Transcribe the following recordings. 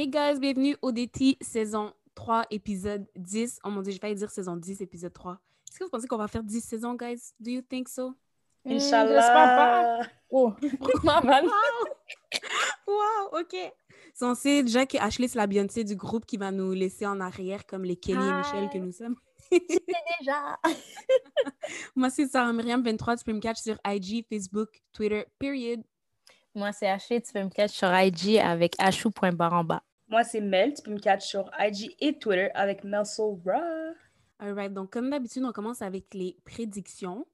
Hey guys, bienvenue au DT saison 3, épisode 10. Oh mon dieu, j'ai failli dire saison 10, épisode 3. Est-ce que vous pensez qu'on va faire 10 saisons, guys? Do you think so? Inch'Allah. Oh, ma vanne. Wow, ok. Censé déjà que Ashley, c'est la Beyoncé du groupe qui va nous laisser en arrière comme les Kelly et Michel que nous sommes. C'était déjà. Moi, c'est Sarah Myriam 23, tu peux me catch sur IG, Facebook, Twitter, period. Moi, c'est Haché. Tu peux me catch sur IG avec achou.baramba. Moi, c'est Mel. Tu peux me catch sur IG et Twitter avec Melsoura. Alright, donc comme d'habitude, on commence avec les prédictions.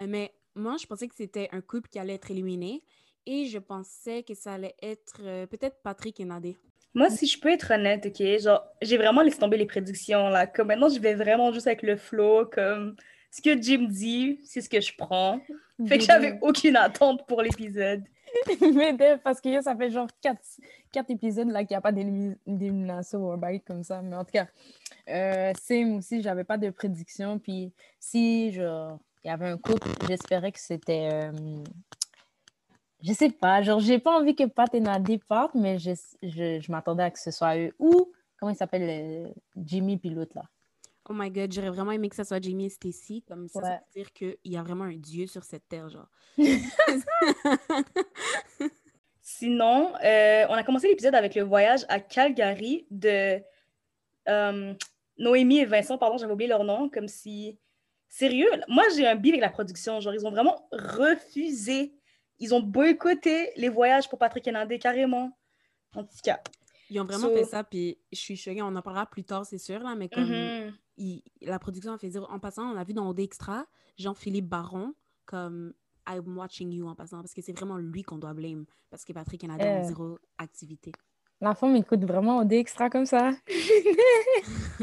Euh, mais moi, je pensais que c'était un couple qui allait être éliminé et je pensais que ça allait être euh, peut-être Patrick et Nadé. Moi, si je peux être honnête, OK, genre, j'ai vraiment laissé tomber les prédictions, là. Comme maintenant, je vais vraiment juste avec le flow, comme ce que Jim dit, c'est ce que je prends. Fait que j'avais aucune attente pour l'épisode. Mais parce que ça fait genre 4, quatre épisodes là qu'il n'y a pas d'élimin- d'élimination ou un bail comme ça. Mais en tout cas, euh, Sim aussi, j'avais pas de prédiction. Puis si genre, il y avait un couple, j'espérais que c'était. euh, je sais pas, genre, j'ai pas envie que Pat et Nadé partent, mais je, je, je m'attendais à que ce soit eux. Ou, comment il s'appelle, euh, Jimmy puis l'autre là? Oh my god, j'aurais vraiment aimé que ça soit Jamie et Stacy. Comme ça, ça veut dire qu'il y a vraiment un dieu sur cette terre, genre. Sinon, euh, on a commencé l'épisode avec le voyage à Calgary de euh, Noémie et Vincent, pardon, j'avais oublié leur nom, comme si... Sérieux, moi j'ai un bif avec la production, genre ils ont vraiment refusé, ils ont boycotté les voyages pour Patrick et Nadé, carrément. En tout cas. Ils ont vraiment So- fait ça, puis je suis choquée. On en parlera plus tard, c'est sûr, là, mais comme Mhm. Il- la production a fait dire... En passant, on a vu dans OD Extra, Jean-Philippe Baron, comme I'm watching you en passant, parce que c'est vraiment lui qu'on doit blâme, parce que Patrick ont Euh. zéro activité. La femme écoute vraiment au extra comme ça.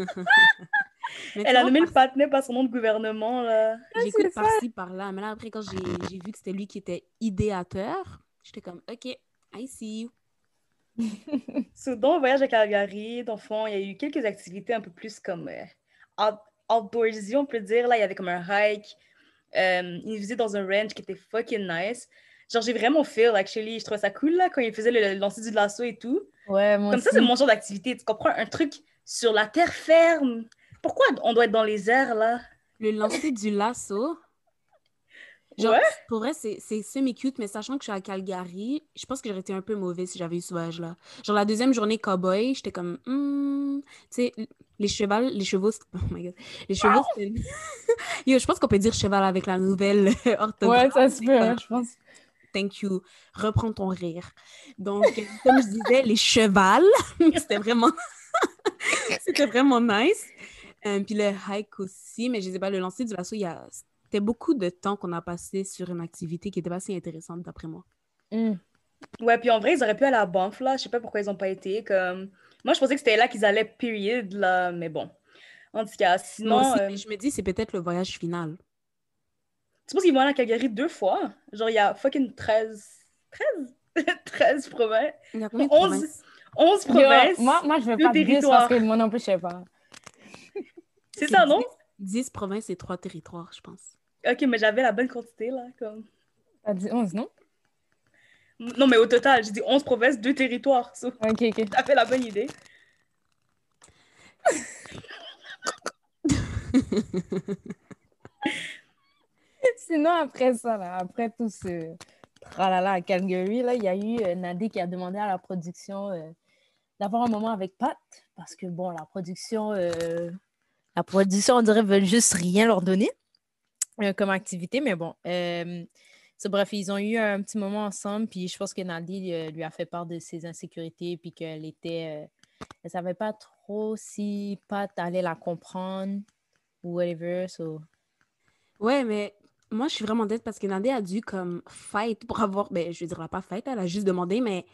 Elle a nommé le patinet par son nom de gouvernement, là. J'écoute par-ci, par-là. Mais là, après, quand j'ai j'ai vu que c'était lui qui était idéateur, j'étais comme, OK, I see you. So, dans le voyage à Calgary, dans le fond, il y a eu quelques activités un peu plus comme euh, outdoorsy, on peut dire. Là, il y avait comme un hike, euh, une visite dans un ranch qui était fucking nice. Genre, j'ai vraiment feel, actually. Je trouvais ça cool, là, quand il faisait le, le lancer du lasso et tout. Ouais, moi Comme ça, c'est mon genre d'activité. Tu comprends? Un truc sur la terre ferme. Pourquoi on doit être dans les airs, là? Le lancer du lasso? Genre, Ouais. pour vrai, c'est semi-cute, mais sachant que je suis à Calgary, je pense que j'aurais été un peu mauvais si j'avais eu ce voyage-là. Genre, la deuxième journée cowboy, j'étais comme, Hmm, tu sais, les chevals, les chevaux, oh my god, les chevaux, une- Yo, je pense qu'on peut dire cheval avec la nouvelle orthographe. Ouais, ça se peut, hein, je pense. Thank you. Reprends ton rire. Donc, euh, comme je disais, les chevals, c'était vraiment... c'était vraiment nice. Euh, puis le hike aussi, mais je sais pas, le lancer du lasso, il y a... c'était beaucoup de temps qu'on a passé sur une activité qui était pas si intéressante d'après moi. Hmm. Ouais, puis en vrai, ils auraient pu aller à Banff, là. Je sais pas pourquoi ils n'ont pas été. Comme... Moi, je pensais que c'était là qu'ils allaient, period, là. Mais bon. En tout cas, sinon... aussi, euh, je me dis, c'est peut-être le voyage final. Tu penses qu'ils vont aller à Calgary deux fois? Genre, il y a fucking 13... 13? 13 provinces? Il y a combien de 11 provinces? 11 Yo, provinces? moi, moi, je veux pas de 10 territoires. parce que moi non plus, je sais pas. C'est ça, non? 10 provinces et 3 territoires, je pense. Ok, mais j'avais la bonne quantité, là. Comme... T'as dit 11, non? Non, mais au total, j'ai dit 11 provinces, deux territoires. So, Ok, ok. t'as fait la bonne idée. Sinon, après ça, là, après tout ce tralala à Calgary, là, il y a eu euh, Nadé qui a demandé à la production euh, d'avoir un moment avec Pat parce que, bon, la production, euh, la production, on dirait, veut juste rien leur donner euh, comme activité, mais bon. euh, bref, ils ont eu un petit moment ensemble, puis je pense que Nadé euh, lui a fait part de ses insécurités, puis qu'elle était. euh, elle savait pas trop si Pat allait la comprendre ou whatever. So. Ouais, mais moi, je suis vraiment dette parce que Nadé a dû comme fight pour avoir. Ben, je veux dire, elle a pas fight, elle a juste demandé, mais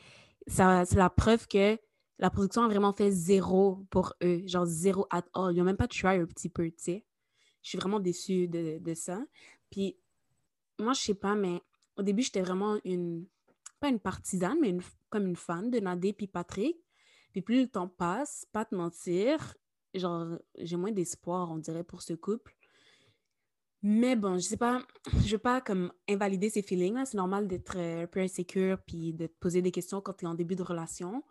ça, c'est la preuve que la production a vraiment fait zéro pour eux. Genre zéro at all. Ils n'ont même pas try un petit peu, tu sais. Je suis vraiment déçue de, de ça. Puis, moi, je sais pas, mais au début, j'étais vraiment une. Pas une partisane, mais une, comme une fan de Nadé puis Patrick. Puis plus le temps passe, pas te mentir, genre, j'ai moins d'espoir, on dirait, pour ce couple. Mais bon, je sais pas, je veux pas comme invalider ses feelings, là. C'est normal d'être euh, un peu insécure puis de te poser des questions quand tu es en début de relation.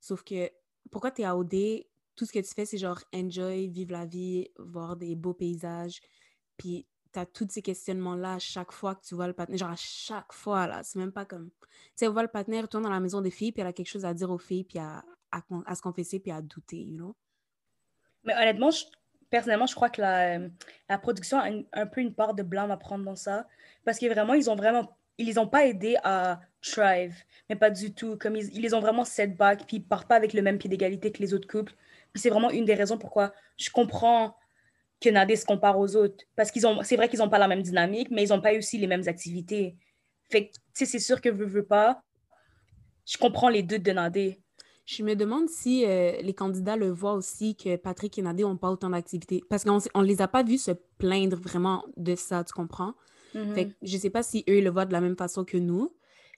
Sauf que pourquoi tu es à OD, tout ce que tu fais, c'est genre enjoy, vivre la vie, voir des beaux paysages. Puis tu as tous ces questionnements-là à chaque fois que tu vois le partenaire. Genre à chaque fois, là. C'est même pas comme. Tu sais, on voit le partenaire retourne dans la maison des filles, puis elle a quelque chose à dire aux filles, puis à, à, se confesser, puis à douter, you know? Mais honnêtement, personnellement, je crois que la, la production a un peu une part de blâme à prendre dans ça. Parce que vraiment, ils ont vraiment. Ils les ont pas aidés à thrive, mais pas du tout. Comme ils, ils les ont vraiment setback, puis ils partent pas avec le même pied d'égalité que les autres couples. C'est vraiment une des raisons pourquoi je comprends que Nadé se compare aux autres. Parce qu'ils ont, c'est vrai qu'ils n'ont pas la même dynamique, mais ils n'ont pas aussi les mêmes activités. Fait que, tu sais, c'est sûr que veux, veux pas, je comprends les doutes de Nadé. Je me demande si euh, les candidats le voient aussi que Patrick et Nadé n'ont pas autant d'activités. Parce qu'on ne les a pas vus se plaindre vraiment de ça, tu comprends? Mm-hmm. Fait que je sais pas si eux le voient de la même façon que nous,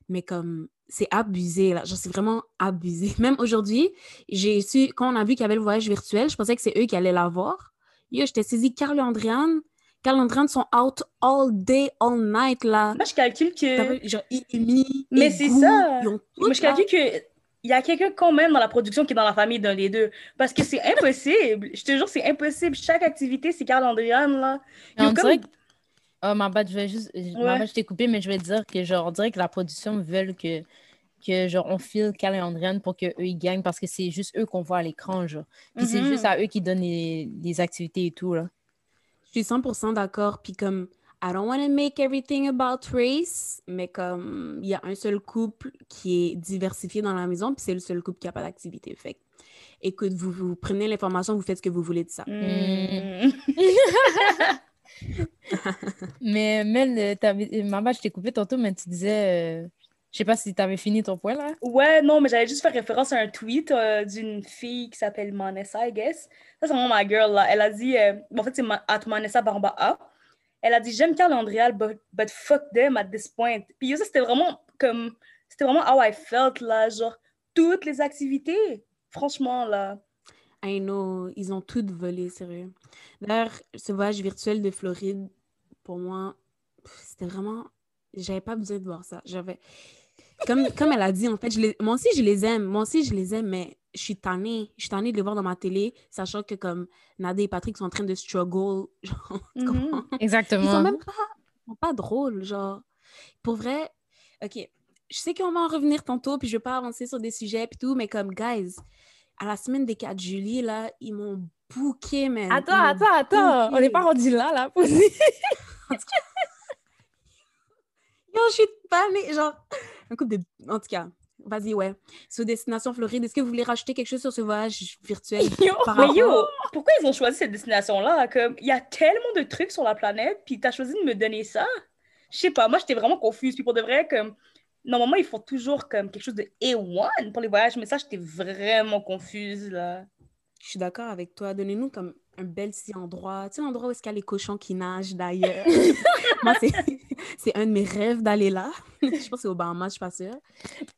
mais comme c'est abusé, là. Genre, c'est vraiment abusé. Même aujourd'hui, j'ai su, quand on a vu qu'il y avait le voyage virtuel, je pensais que c'est eux qui allaient l'avoir. Yo, j'étais saisie, Carl et Andréane. Carl et Andréane sont out all day, all night, là. Moi, je calcule que. Genre, Amy, Mais c'est ça. Moi, je calcule que. Il y a quelqu'un quand même dans la production qui est dans la famille d'un des deux. Parce que c'est impossible. je te jure, c'est impossible. Chaque activité, c'est Carl Andréane, là. On comme... Oh, ma bad, je vais juste. Ouais. je t'ai coupé, mais je vais dire que, genre, on dirait que la production veut que que genre on file Cal et Andréane pour qu'eux ils gagnent parce que c'est juste eux qu'on voit à l'écran genre. Puis c'est juste mm-hmm. à eux qui donnent les, les, activités et tout là. Je suis 100% d'accord puis comme I don't want to make everything about race, mais comme il y a un seul couple qui est diversifié dans la maison puis c'est le seul couple qui a pas d'activité. Fait écoute, vous, vous prenez l'information, vous faites ce que vous voulez de ça. Mm. mais Mel, maman, je t'ai coupé tantôt, mais tu disais euh, je sais pas si tu avais fini ton point là. Ouais, non, mais j'allais juste faire référence à un tweet euh, d'une fille qui s'appelle Manessa, I guess. Ça, c'est vraiment ma girl là. Elle a dit, euh, en fait, c'est at Manessa Barba A. Elle a dit J'aime Carl Andréal, but, but, fuck them at this point. Puis ça, c'était vraiment comme. C'était vraiment how I felt là. Genre, toutes les activités. Franchement, là. I know, ils ont toutes volé, sérieux. D'ailleurs, ce voyage virtuel de Floride, pour moi, c'était vraiment. J'avais pas besoin de voir ça. J'avais comme, comme elle a dit, en fait, je les, moi aussi, je les aime. Moi aussi, je les aime, mais je suis tannée. Je suis tannée de les voir dans ma télé, sachant que comme Nadé et Patrick sont en train de struggle. Genre, mhm. Exactement. Ils sont même pas, sont pas drôles. Genre, pour vrai, OK, je sais qu'on va en revenir tantôt, puis je vais pas avancer sur des sujets et tout, mais comme, guys, à la semaine des 4 juillet, là, ils m'ont bouqué, man. Attends, attends, attends. On n'est pas rendu là, là. Yo, je suis tannée. Genre, un couple de. En tout cas, vas-y, ouais. Sur Destination Floride, est-ce que vous voulez rajouter quelque chose sur ce voyage virtuel? Yo, mais yo, pourquoi ils ont choisi cette destination-là? Comme, il y a tellement de trucs sur la planète, puis tu as choisi de me donner ça? Je sais pas, moi, j'étais vraiment confuse. Puis pour de vrai, comme, normalement, ils font toujours comme quelque chose de A1 pour les voyages, mais ça, j'étais vraiment confuse, là. Je suis d'accord avec toi. Donnez-nous comme un bel si endroit. Tu sais, l'endroit où est-ce qu'il y a les cochons qui nagent d'ailleurs. Moi, c'est un de mes rêves d'aller là. je pense que c'est au Bahamas, je suis pas sûre.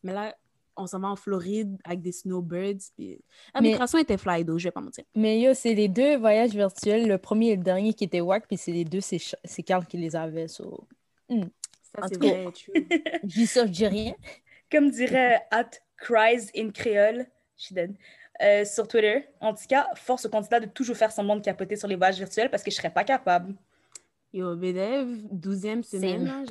Mais là, on s'en va en Floride avec des snowbirds. Puis... La migration était fly, je vais pas mentir. Mais yo, c'est les deux voyages virtuels, le premier et le dernier qui étaient wack, puis c'est les deux, c'est Carl qui les avait. So... Hmm. Ça, c'est vrai, je dis rien. Comme dirait At Cries in Creole, je dead. Euh, sur Twitter. En tout cas, force au candidat de toujours faire semblant de capoter sur les voyages virtuels parce que je serais pas capable. Yo, BDEV, 12e semaine.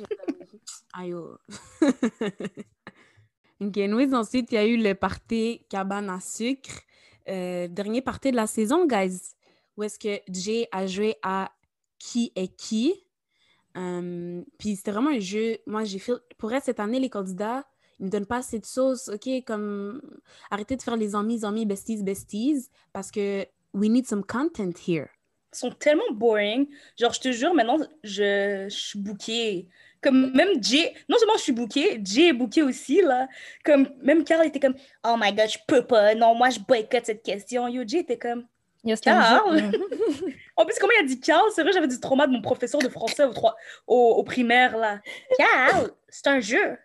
Aïe, yo. ok, nous, ensuite, il y a eu le party cabane à sucre. Euh, dernier party de la saison, guys. Où est-ce que Jay a joué à qui est qui? Euh, puis c'était vraiment un jeu. Moi, j'ai fait. Pour être cette année, les candidats ils me donnent pas assez de sauce, OK, comme arrêtez de faire les amis, amis, besties, besties, parce que we need some content here. Ils sont tellement boring. Genre, je te jure, maintenant, je, je suis bookée. Comme même Jay, non seulement je suis bookée, Jay est bookée aussi, là. Comme même Carl était comme, oh my god, je peux pas, non, moi je boycotte cette question. Yo, Jay était comme, Carl. en plus, comment il a dit Carl, c'est vrai, j'avais du trauma de mon professeur de français au, au, au primaire, là. Carl, c'est un jeu.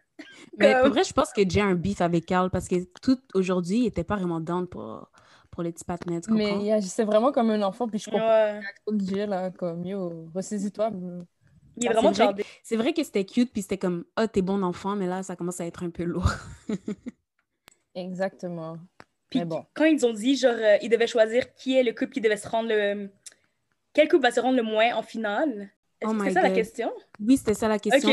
Mais pour vrai, je pense que j'ai un beef avec Carl parce que tout aujourd'hui, il était pas vraiment down pour, pour les petits patinets. Mais c'est vraiment comme un enfant, puis je comprends ouais. là, comme yo, ressaisis-toi. Il est ah, vraiment C'est vrai, que c'était cute, puis c'était comme, ah, oh, t'es bon enfant, mais là, ça commence à être un peu lourd. Exactement. Puis bon. quand ils ont dit, genre, euh, ils devaient choisir qui est le couple qui devait se rendre le. Quel couple va se rendre le moins en finale? Est-ce Oh que my c'est ça la question? Oui, c'était ça la question.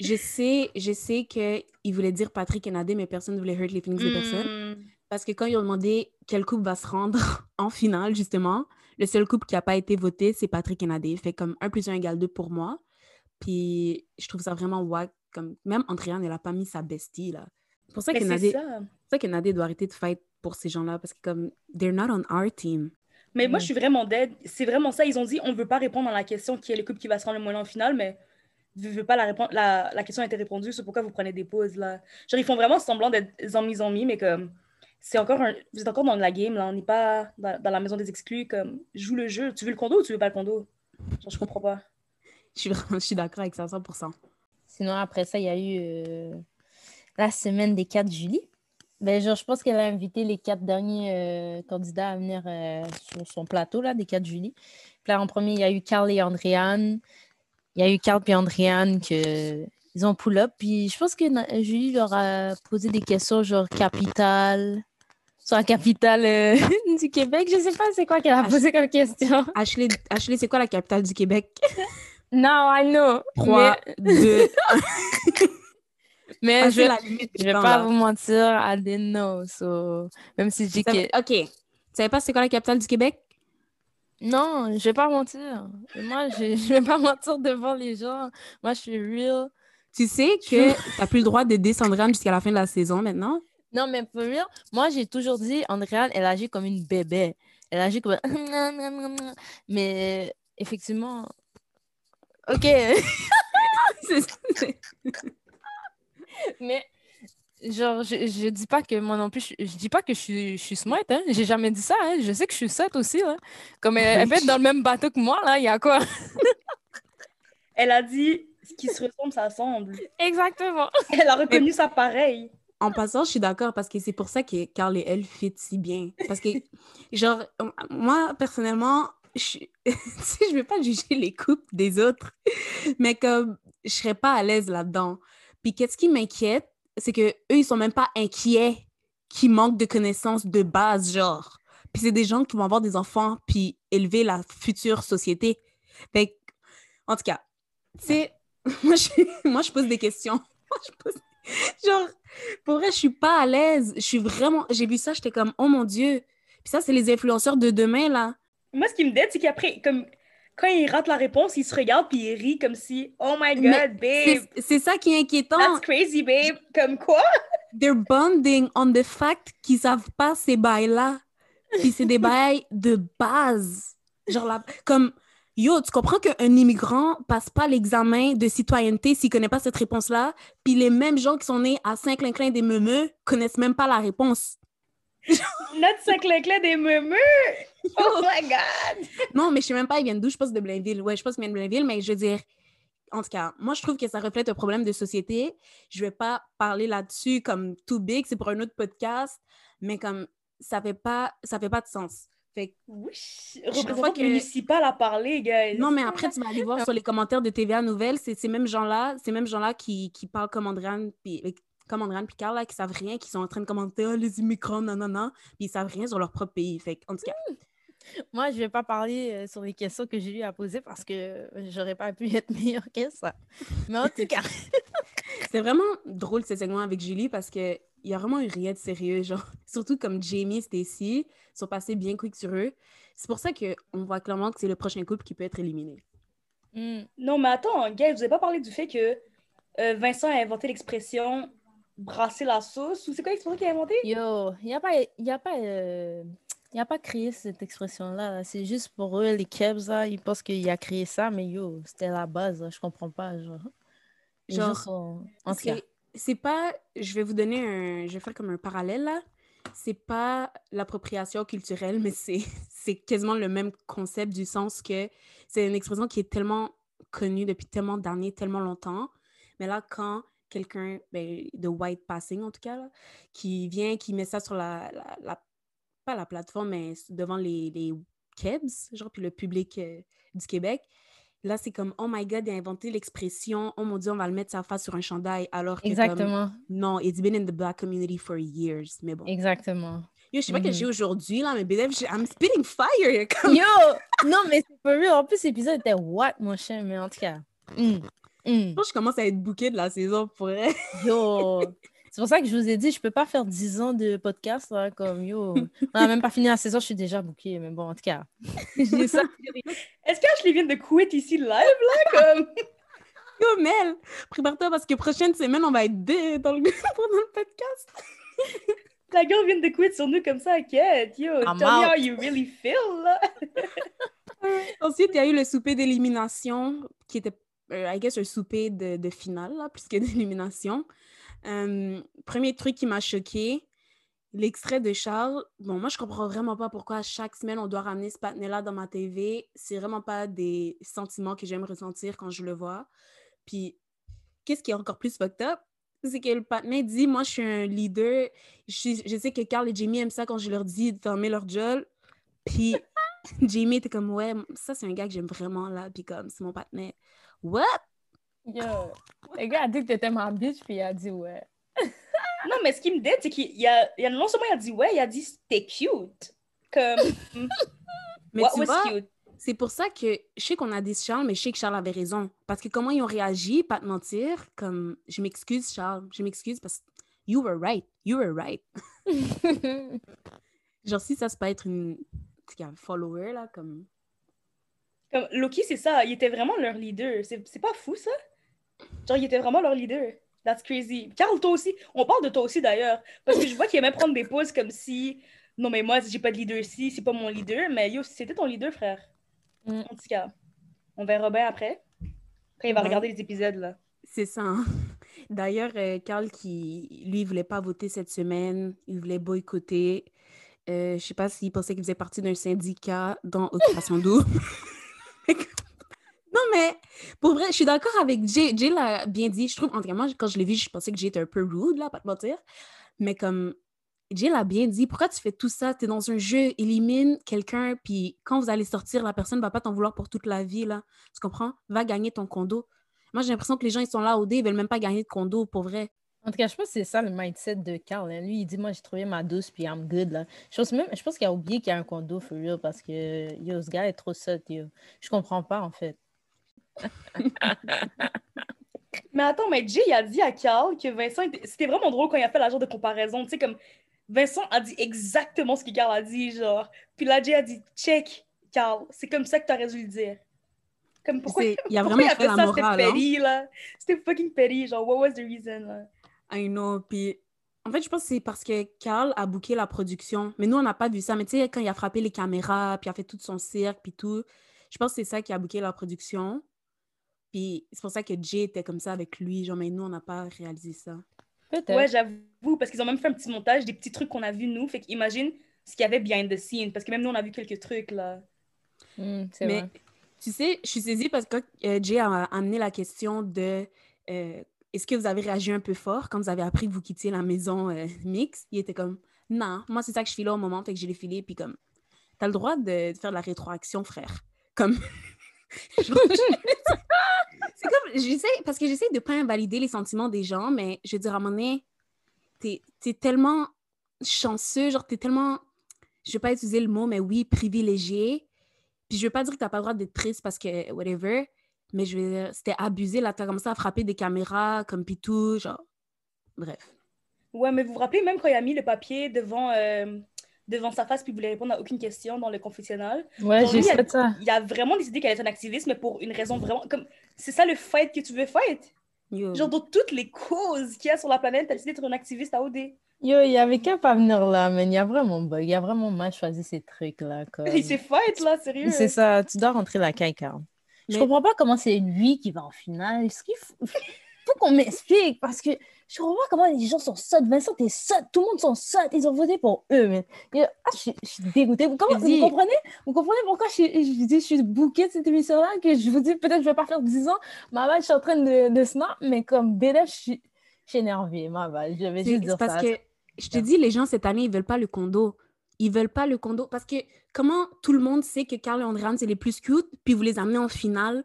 Je, sais, je sais qu'il voulait dire Patrick et Nadé, mais personne ne voulait hurt les feelings de personne. Hmm. Parce que quand ils ont demandé quel couple va se rendre en finale, justement, le seul couple qui n'a pas été voté, c'est Patrick et Nadé. Fait comme 1 plus 1 égale 2 pour moi. Puis je trouve ça vraiment wack. Comme, même Andréane, elle n'a pas mis sa bestie, là. C'est pour ça que Nadé, ça. ça que Nadé doit arrêter de fight pour ces gens-là. Parce que comme, they're not on our team. Mais moi, je suis vraiment dead. C'est vraiment ça. Ils ont dit, on ne veut pas répondre à la question qui est le couple qui va se rendre le moins en finale, mais je veux pas la répondre. La, la question a été répondue, c'est pourquoi vous prenez des pauses, là. Genre, ils font vraiment semblant d'être zombies-zombies, mais comme, c'est encore un... Vous êtes encore dans la game, là. On n'est pas dans, dans la maison des exclus, comme, joue le jeu. Tu veux le condo ou tu veux pas le condo? Genre, je comprends pas. Je suis vraiment je suis d'accord avec ça, 100%. Sinon, après ça, il y a eu euh, la semaine des 4 juillet. Ben, genre, je pense qu'elle a invité les quatre derniers euh, candidats à venir euh, sur son plateau là, des 4 juillet. Puis là, en premier, il y a eu Carl et Andréane. Il y a eu Carl et Andréane que ils ont pull-up. Puis je pense que Julie leur a posé des questions genre capitale, sur la capitale euh, du Québec. Je sais pas c'est quoi qu'elle a posé comme question. Ashley, Ashley c'est quoi la capitale du Québec? Non, I know. 3, 2, Mais, mais je, je vais pas là. vous mentir, I didn't know. So, même si je dis que... OK. Tu savais pas c'est quoi la capitale du Québec? Non, je vais pas mentir. Moi, je, je vais pas mentir devant les gens. Moi, je suis real. Tu sais que t'as plus le droit de descendre jusqu'à la fin de la saison maintenant? Non, mais pour real, moi, j'ai toujours dit, Andréane, elle agit comme une bébé. Elle agit comme... Mais effectivement... OK. Mais... Genre, je, je dis pas que moi non plus, je, je dis pas que je suis, je suis smart, hein. J'ai jamais dit ça, hein. Je sais que je suis sotte aussi, là. Comme elle, elle peut être dans le même bateau que moi, là, il y a quoi? Elle a dit, ce qui se ressemble, ça semble. Exactement. Elle a reconnu ça pareil. En passant, je suis d'accord parce que c'est pour ça que Carl et elle fit si bien. Parce que, genre, moi, personnellement, je, je vais pas juger les couples des autres, mais comme, je serais pas à l'aise là-dedans. Puis, qu'est-ce qui m'inquiète, c'est que eux, ils sont même pas inquiets qu'ils manquent de connaissances de base, genre. Puis, c'est des gens qui vont avoir des enfants puis élever la future société. Fait en tout cas, tu sais, moi, je, pose des questions. Genre, pour vrai, je suis pas à l'aise. Je suis vraiment. J'ai vu ça, j'étais comme, oh mon Dieu. Puis ça, c'est les influenceurs de demain, là. Moi, ce qui me dit, c'est qu'après, comme, quand il rate la réponse, il se regarde puis il rit comme si, oh my god, Mais babe, C'est ça qui est inquiétant. that's crazy, babe. Comme quoi? They're bonding on the fact qu'ils savent pas ces bails-là. Puis c'est des bails de base. Genre, là, comme, yo, tu comprends qu'un immigrant passe pas l'examen de citoyenneté s'il connaît pas cette réponse-là. Puis les mêmes gens qui sont nés à Saint-Clinclin des Meumeux connaissent même pas la réponse. Notre Saint-Clinclin des meumeux! Oh my god! Non, mais je sais même pas, ils viennent d'où? Je pense de Blainville. Ouais, je pense qu'ils viennent de Blainville, mais je veux dire, en tout cas, moi, je trouve que ça reflète un problème de société. Je vais pas parler là-dessus comme too big, c'est pour un autre podcast, mais comme ça fait pas, ça fait pas de sens. Fait que- Oui, représentant que- municipal à parler, guys. non, mais après, tu vas aller voir sur les commentaires de TVA Nouvelles, c'est ces mêmes gens-là, ces mêmes gens-là qui, qui parlent comme Andréane, puis comme Andréane puis Carl, là, qui savent rien, qui sont en train de commenter oh, les immigrants, non, non, non, puis ils savent rien sur leur propre pays. Fait en tout cas, Moi, je vais pas parler euh, sur les questions que j'ai eu à poser parce que j'aurais pas pu être meilleure que ça. Mais en tout cas, C'est vraiment drôle ce segment avec Julie parce que il y a vraiment eu rien de sérieux, genre surtout comme Jamie et Stacy sont passés bien quick sur eux. C'est pour ça qu'on voit clairement que c'est le prochain couple qui peut être éliminé. hmm, Non, mais attends, guys, vous avez pas parlé du fait que euh, Vincent a inventé l'expression brasser la sauce, ou c'est quoi l'expression qu'il a inventé? yo, il n'y a pas, y a pas, euh, y a pas créé cette expression-là. là. C'est juste pour eux, les Kebs, là, ils pensent qu'il a créé ça, mais yo, c'était la base. là, Je comprends pas. Genre, Les Genre, sont- en tout cas, C'est pas, je vais vous donner un, je vais faire comme un parallèle là. C'est pas l'appropriation culturelle, mais c'est c'est quasiment le même concept du sens que c'est une expression qui est tellement connue depuis tellement d'années, tellement longtemps. Mais là, quand quelqu'un ben, de white passing en tout cas, là, qui vient, qui met ça sur la, la, la- pas la plateforme, mais devant les, les Kebs, genre, puis le public euh, du Québec, là, c'est comme, oh my God, il a inventé l'expression, oh mon Dieu, on va le mettre sa face sur un chandail, alors que comme, exactement. non, it's been in the black community for years. Mais bon, Exactement. Yo, je sais pas que Mhm. j'ai aujourd'hui, là, mais BDF, I'm spitting fire. comme- Yo! Non, mais c'est pas real. En plus, l'épisode était what, mon chien, mais en tout cas. mm, mm. Je pense que je commence à être bouquée de la saison pour elle. Yo! C'est pour ça que je vous ai dit, je peux pas faire 10 ans de podcast, là, comme yo. On a même pas fini la saison, je suis déjà bookée, mais bon, en tout cas. J'ai ça. Est-ce qu'Ashley vient de quit ici live, là? Comme... Yo, Mel, prépare-toi parce que prochaine semaine, on va être deux dans le, pendant le podcast. La girl vient de quit sur nous comme ça, quête. Yo, I'm tell me out. how you really feel, là. Ensuite, il y a eu le souper d'élimination, qui était, I guess, un souper de, finale, là, plus que d'élimination. Euh, premier truc qui m'a choqué, l'extrait de Charles. Bon, moi, je comprends vraiment pas pourquoi chaque semaine, on doit ramener ce patinet-là dans ma TV. C'est vraiment pas des sentiments que j'aime ressentir quand je le vois. Puis, qu'est-ce qui est encore plus fucked up? C'est que le patinet dit, moi, je suis un leader. Je sais que Carl et Jamie aiment ça quand je leur dis de fermer leur gueule. Puis, Jamie était comme, ouais, ça, c'est un gars que j'aime vraiment, là. Puis comme, c'est mon partenaire. What? Yo! Le gars a dit que t'étais ma bitch, puis il a dit ouais. Non, mais ce qui me dit, c'est qu'il y a, il y a non seulement il a dit ouais, il a dit c'était cute. Comme, Mais what tu was vois, cute? c'est pour ça que je sais qu'on a dit Charles, mais je sais que Charles avait raison. Parce que comment ils ont réagi, pas te mentir, comme, je m'excuse, Charles, je m'excuse parce que you were right, you were right. Genre, si ça, c'est pas être une cas, follower, là, comme. Comme, Loki, c'est ça, il était vraiment leur leader. C'est pas fou, ça? Genre, il était vraiment leur leader. That's crazy. Carl, toi aussi. On parle de toi aussi, d'ailleurs. Parce que je vois qu'il aimait prendre des pauses comme si... Non, mais moi, j'ai pas de leader ici, c'est pas mon leader. Mais yo, c'était ton leader, frère. Mm. En tout cas, on verra bien après. Après, il va Ouais. regarder les épisodes, là. C'est ça. hein. D'ailleurs, euh, Carl, qui, lui, voulait pas voter cette semaine, il voulait boycotter. Euh, je sais pas s'il pensait qu'il faisait partie d'un syndicat dans Occupation Double. non, mais pour vrai, je suis d'accord avec Jay. Jay l'a bien dit. Je trouve, en tout cas, moi, quand je l'ai vu, je pensais que Jay était un peu rude, là, pas te mentir. Mais comme Jay l'a bien dit, pourquoi tu fais tout ça? Tu dans un jeu, élimine quelqu'un, puis quand vous allez sortir, la personne va pas t'en vouloir pour toute la vie, là. Tu comprends? Va gagner ton condo. Moi, j'ai l'impression que les gens, ils sont là au dé, ils veulent même pas gagner de condo, pour vrai. En tout cas, je pense que c'est ça le mindset de Carl. hein. Lui, il dit Moi, j'ai trouvé ma douce, puis I'm good. Là. Je pense même, je pense qu'il a oublié qu'il y a un condo for real parce que yo, ce gars est trop sotte. Yo. Je comprends pas, en fait. Mais attends, mais Jay, il a dit à Carl que Vincent... était- C'était vraiment drôle quand il a fait la genre de comparaison. Tu sais, comme... Vincent a dit exactement ce que Carl a dit, genre. Puis là, Jay a dit « Check, Carl. C'est comme ça que t'aurais dû le dire. » Comme pourquoi... Il a pourquoi vraiment il a fait la ça? C'était hein. là. C'était fucking petty. Genre, what was the reason, là? I know. Puis, en fait, je pense que c'est parce que Carl a booké la production. Mais nous, on n'a pas vu ça. Mais tu sais, quand il a frappé les caméras, puis il a fait tout son cirque, puis tout, je pense que c'est ça qui a booké la production. Puis c'est pour ça que Jay était comme ça avec lui. Genre, mais nous, on n'a pas réalisé ça. Peut-être. Ouais, j'avoue, parce qu'ils ont même fait un petit montage des petits trucs qu'on a vus, nous. Fait qu'imagine ce qu'il y avait behind the scenes. Parce que même nous, on a vu quelques trucs, là. Hmm, c'est Mais vrai. tu sais, je suis saisie parce que euh, Jay a amené la question de euh, est-ce que vous avez réagi un peu fort quand vous avez appris que vous quittiez la maison euh, mixte, il était comme non, moi c'est ça que je là au moment, fait que j'ai les filé, puis comme t'as le droit de, faire de la rétroaction, frère. Comme. C'est comme, j'essaie, parce que j'essaie de pas invalider les sentiments des gens, mais je veux dire, à un moment donné, t'es es tellement chanceux, genre t'es tellement, je vais pas utiliser le mot, mais oui, privilégié, puis je veux pas dire que t'as pas le droit d'être triste parce que whatever, mais je veux c'était abusé, là, t'as commencé à frapper des caméras, comme pis tout, genre, bref. Ouais, mais vous vous rappelez même quand il a mis le papier devant, euh, devant sa face puis il voulait répondre à aucune question dans le confessionnal? Ouais, j'ai fait ça. Il a vraiment décidé qu'elle était un activiste, mais pour une raison vraiment... comme C'est ça le fight que tu veux fight? Yo. Genre, dans toutes les causes qu'il y a sur la planète, t'as décidé d'être un activiste à OD. Yo, il y avait qu'à pas venir là, mais il y a vraiment bug. Il y a vraiment mal choisi ces trucs-là. Comme... Il s'est fight, là, sérieux. C'est ça, tu dois rentrer la caille, Carl. Je Mais- comprends pas comment c'est lui qui va en finale. Est-ce qu'il faut, faut qu'on m'explique parce que je comprends pas comment les gens sont sottes. Vincent, t'es sotte. Tout le monde sont sottes. Ils ont voté pour eux. Mais... Ah, je, suis- je suis dégoûtée. Vous, comment- Je dis- vous comprenez? Vous comprenez pourquoi je, dis- je suis bookée de cette émission-là? Que je vous dis peut-être je vais pas faire 10 ans. Ma balle, je suis en train de, de snap, mais comme BDF, je suis, je suis énervée. Je vais juste dire parce ça. que je te dis, les gens cette année, ils veulent pas le condo. Ils veulent pas le condo parce que comment tout le monde sait que Carl et Andréane, c'est les plus cute, puis vous les amenez en finale?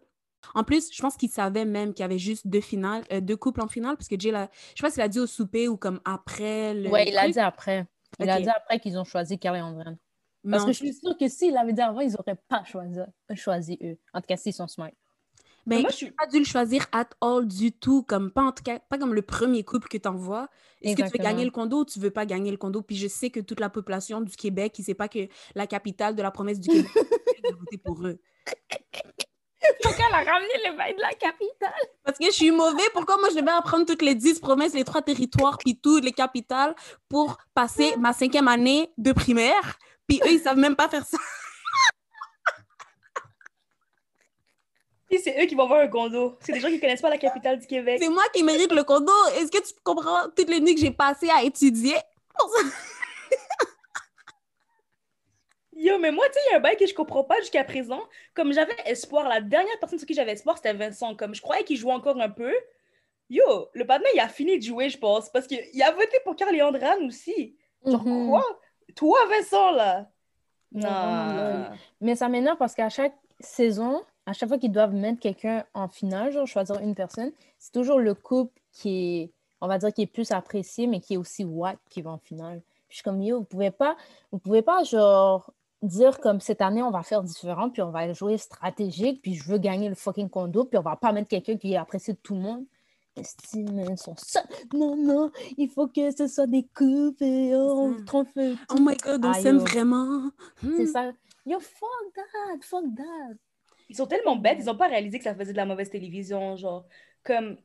En plus, je pense qu'ils savaient même qu'il y avait juste deux finales, euh, deux couples en finale, parce que Jay, l'a- je sais pas s'il a dit au souper ou comme après le. Ouais, il l'a truc. dit après. Il a Ok. dit après qu'ils ont choisi Carl et Andréane. Parce Non, que je suis sûre que s'il avait dit avant, ils n'auraient pas choisi, choisi eux. En tout cas, s'ils sont smart. Mais moi, je suis- pas dû le choisir at all du tout, comme pas en tout cas, pas comme le premier couple que t'envoies. Est-ce que tu veux gagner le condo ou tu veux pas gagner le condo? Puis je sais que toute la population du Québec, qui sait pas que la capitale de la promesse du Québec, a voté pour eux. Pourquoi elle a ramené le bail de la capitale? Parce que je suis mauvais, pourquoi moi je devais apprendre toutes les 10 promesses, les trois territoires, puis toutes les capitales pour passer ma cinquième année de primaire, puis eux, ils savent même pas faire ça? C'est eux qui vont avoir un condo. C'est des gens qui connaissent pas la capitale du Québec. C'est moi qui mérite le condo. Est-ce que tu comprends toutes les nuits que j'ai passées à étudier? Yo, mais moi, tu sais, il y a un bail que je comprends pas jusqu'à présent. Comme j'avais espoir, la dernière personne sur qui j'avais espoir, c'était Vincent. Comme je croyais qu'il jouait encore un peu. Yo, le partenaire, il a fini de jouer, je pense. Parce qu'il a voté pour Carl Andran aussi. Genre, Mhm. quoi? Toi, Vincent, là? Non, Non. Mais ça m'énerve parce qu'à chaque saison, à chaque fois qu'ils doivent mettre quelqu'un en finale, genre choisir une personne, c'est toujours le couple qui est, on va dire, qui est plus apprécié, mais qui est aussi wack qui va en finale. Puis je suis comme, yo, vous pouvez pas, vous pouvez pas, genre, dire comme cette année, on va faire différent, puis on va jouer stratégique, puis je veux gagner le fucking condo, puis on va pas mettre quelqu'un qui est apprécié de tout le monde. Ils sont seuls. Non, non, il faut que ce soit des couples et oh, on trompe Oh my god, on s'aime vraiment. Hmm. C'est ça. Yo, fuck that, fuck that. Ils sont tellement bêtes, ils n'ont pas réalisé que ça faisait de la mauvaise télévision. Genre, comme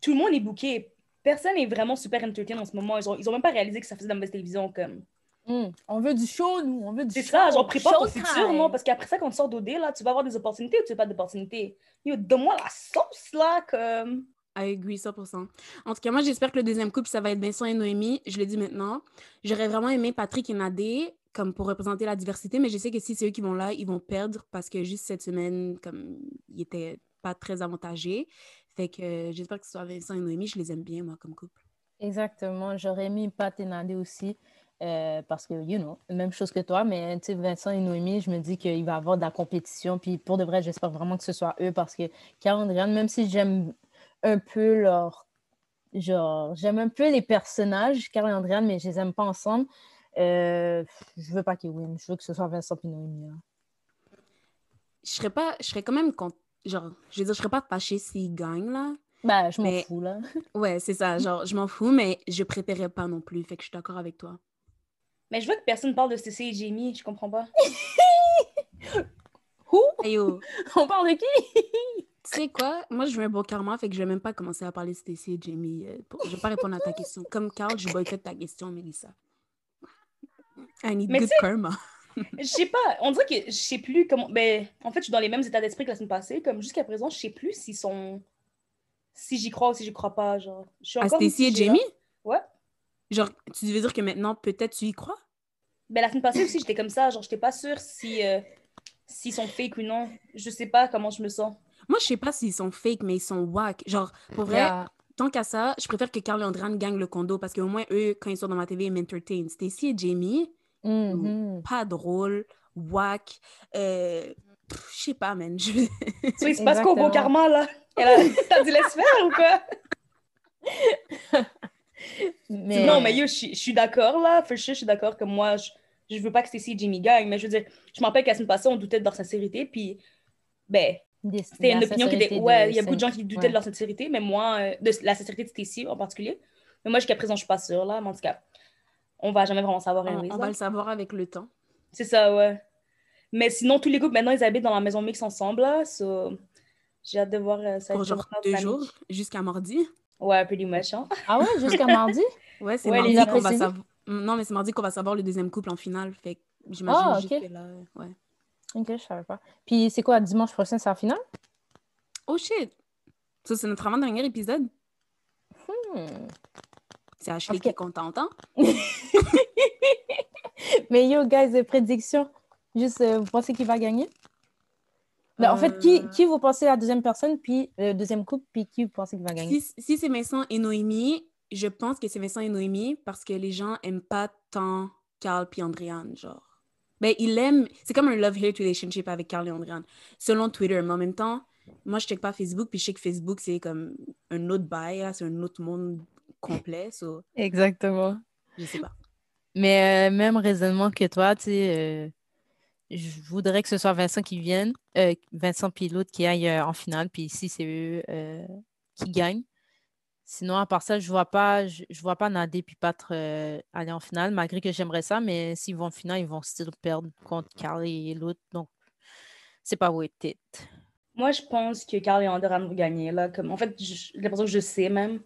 tout le monde est booké. Personne n'est vraiment super entertain en ce moment. Ils ont, ils ont même pas réalisé que ça faisait de la mauvaise télévision. Comme. Hmm, On veut du show, nous. On veut du C'est show. ça, genre, prépare ton futur, non? Parce qu'après ça, quand tu sors d'OD, là, tu vas avoir des opportunités ou tu veux pas d'opportunités? Yo, donne-moi la sauce, là, comme. Agree 100%. En tout cas, moi, j'espère que le deuxième couple, ça va être Vincent et Noémie. Je le dis maintenant. J'aurais vraiment aimé Patrick et Nadé comme pour représenter la diversité, mais je sais que si c'est eux qui vont là, ils vont perdre parce que juste cette semaine, comme, ils étaient pas très avantagés. Fait que euh, j'espère que ce soit Vincent et Noémie. Je les aime bien, moi, comme couple. Exactement. J'aurais mis Pat et Nadé aussi. euh, parce que, you know, même chose que toi, mais tu sais, Vincent et Noémie, je me dis qu'il va y avoir de la compétition. Puis pour de vrai, j'espère vraiment que ce soit eux parce que Andréane, même si j'aime un peu leur. Genre, j'aime un peu les personnages, Carl et Andréane, mais je les aime pas ensemble. Euh, je veux pas qu'ils win. Je veux que ce soit Vincent et Noémie. là. Je serais pas, je serais quand même contre, genre, je veux dire, je serais pas fâchée s'ils gagnent, là. Ben, je m'en Mais- fous, là. Ouais, c'est ça, genre, je m'en fous, mais je préférais pas non plus. Fait que je suis d'accord avec toi. Mais je vois que personne parle de CC et Jamie, je comprends pas. Who? Hey yo, On parle de qui? tu sais quoi? Moi, je veux un bon karma, fait que je vais même pas commencer à parler de Stacy et Jamie. euh, pour- Je vais pas répondre à ta question. Comme Carl, je boycotte ta question, Mélissa. I need Mais good karma. Je sais pas, on dirait que je sais plus comment. Ben, en fait, je suis dans les mêmes états d'esprit que la semaine passée. Comme jusqu'à présent, je sais plus s'ils sont. Si j'y crois ou si j'y crois pas. Genre, je suis À encore. Stacy et Jamie? Ouais. Genre, tu veux dire que maintenant, peut-être tu y crois? Ben, la semaine passée aussi, j'étais comme ça. Genre, j'étais pas sûre si. euh, S'ils sont fake ou non. Je sais pas comment je me sens. Moi, je sais pas s'ils sont fake, mais ils sont whack. Genre, pour vrai, Yeah. tant qu'à ça, je préfère que Carl et Andran gagnent le condo parce qu'au moins, eux, quand ils sont dans ma TV, ils m'entertainent. Stacy et Jamie, Mhm. pas drôle, whack. Euh, je sais pas, man. Je... Tu sais, il se passe quoi au beau karma, là? Elle a- T'as dit laisse faire ou quoi? Mais... Non, mais yo, je suis- d'accord, là. For sure, je suis d'accord que moi, je, je veux pas que Stacy et Jamie gagnent. Mais je veux dire, je me rappelle qu'à la semaine passée, on doutait de leur sincérité. Puis, ben, C'était une opinion qui était. Ouais, il y a beaucoup de gens qui doutaient ouais. de leur sincérité, mais moi, euh, de la sincérité de Stacy en particulier. Mais moi, jusqu'à présent, je suis pas sûre, là. Mais en tout cas, on va jamais vraiment savoir. on, on va le savoir avec le temps. C'est ça, ouais. Mais sinon, tous les couples, maintenant, ils habitent dans la maison mix ensemble, là. So, j'ai hâte de voir euh, ça. Pour genre deux jours, jusqu'à mardi. Ouais, pretty much, hein. Ah ouais, jusqu'à mardi? Ouais, c'est Ouais, mardi qu'on va savoir. Non, mais c'est mardi qu'on va savoir le deuxième couple en finale. Fait que j'imagine Ah, juste ok. que là. Ouais. Ok, je savais pas. Puis c'est quoi, dimanche prochain, c'est la finale? Oh shit! Ça, c'est notre avant-dernier épisode. Hmm. C'est Ashley qui est contente, hein? Mais yo, guys, des prédictions. Juste, euh, vous pensez qui va gagner? Ben, En fait, qui, Euh. qui vous pensez la deuxième personne, puis le deuxième couple, puis qui vous pensez qui va gagner? Si, si c'est Vincent et Noémie, je pense que c'est Vincent et Noémie parce que les gens aiment pas tant Carl puis Andréane, genre. Ben, ils l'aiment. C'est comme un love-hate relationship avec Carl et Andréane, selon Twitter. Mais en même temps, moi, je check pas Facebook, puis je sais que Facebook, c'est comme un autre bail, c'est un autre monde complet. So, Exactement. je sais pas. Mais euh, même raisonnement que toi, tu sais, euh, je voudrais que ce soit Vincent qui vienne, euh, Vincent puis l'autre qui aille en finale, puis ici, c'est eux qui gagnent. Sinon, à part ça, je vois pas, je, vois pas Nadé puis Patre aller en finale, malgré que j'aimerais ça, mais s'ils vont en finale, ils vont still perdre contre Carly et l'autre. Donc, c'est pas worth it. Moi, je pense que Carly et Anderan vont gagner. Là. Comme, en fait, j'ai l'impression que je sais même.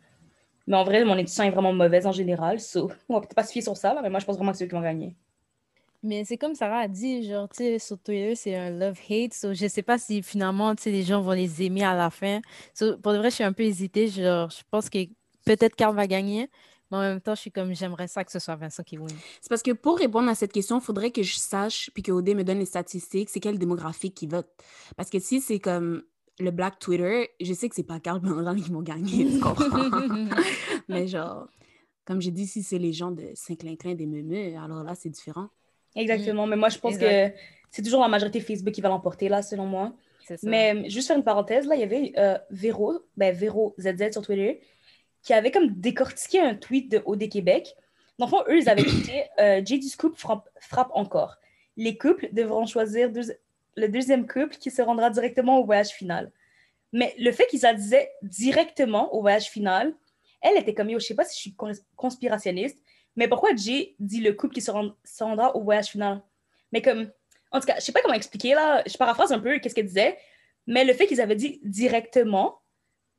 Mais en vrai, mon édition est vraiment mauvaise en général. So, on va peut-être pas se fier sur ça, là, mais moi, je pense vraiment que c'est eux qui vont gagner. Mais c'est comme Sarah a dit, genre, tu sais, sur Twitter, c'est un love-hate. So, je sais pas si finalement, tu sais, les gens vont les aimer à la fin. So, pour de vrai, je suis un peu hésitée. Genre, je pense que peut-être Carl va gagner. Mais en même temps, je suis comme, j'aimerais ça que ce soit Vincent qui win. C'est parce que pour répondre à cette question, il faudrait que je sache, puis que OD me donne les statistiques, c'est quelle démographie qui vote. Parce que si c'est comme le Black Twitter, je sais que c'est pas Carl Blanc qui vont gagner, tu comprends? Mais genre, comme j'ai dit, si c'est les gens de Saint-Clinclin, des Meumeux, alors là, c'est différent. Exactement, mais moi, je pense que c'est toujours la majorité Facebook qui va l'emporter, là, selon moi. Mais juste faire une parenthèse, là, il y avait euh, Véro, ben Véro ZZ sur Twitter, qui avait comme décortiqué un tweet de OD Québec. Dans le fond, eux, ils avaient dit euh, JD Scoop frappe, frappe, encore. Les couples devront choisir deux, le deuxième couple qui se rendra directement au voyage final. Mais le fait qu'ils ça disait directement au voyage final, elle était comme, yo, je sais pas si je suis conspirationniste, mais pourquoi Jay dit le couple qui se, rendra au voyage final? Mais comme, en tout cas, je sais pas comment expliquer là, je paraphrase un peu qu'est-ce qu'elle disait, mais le fait qu'ils avaient dit directement,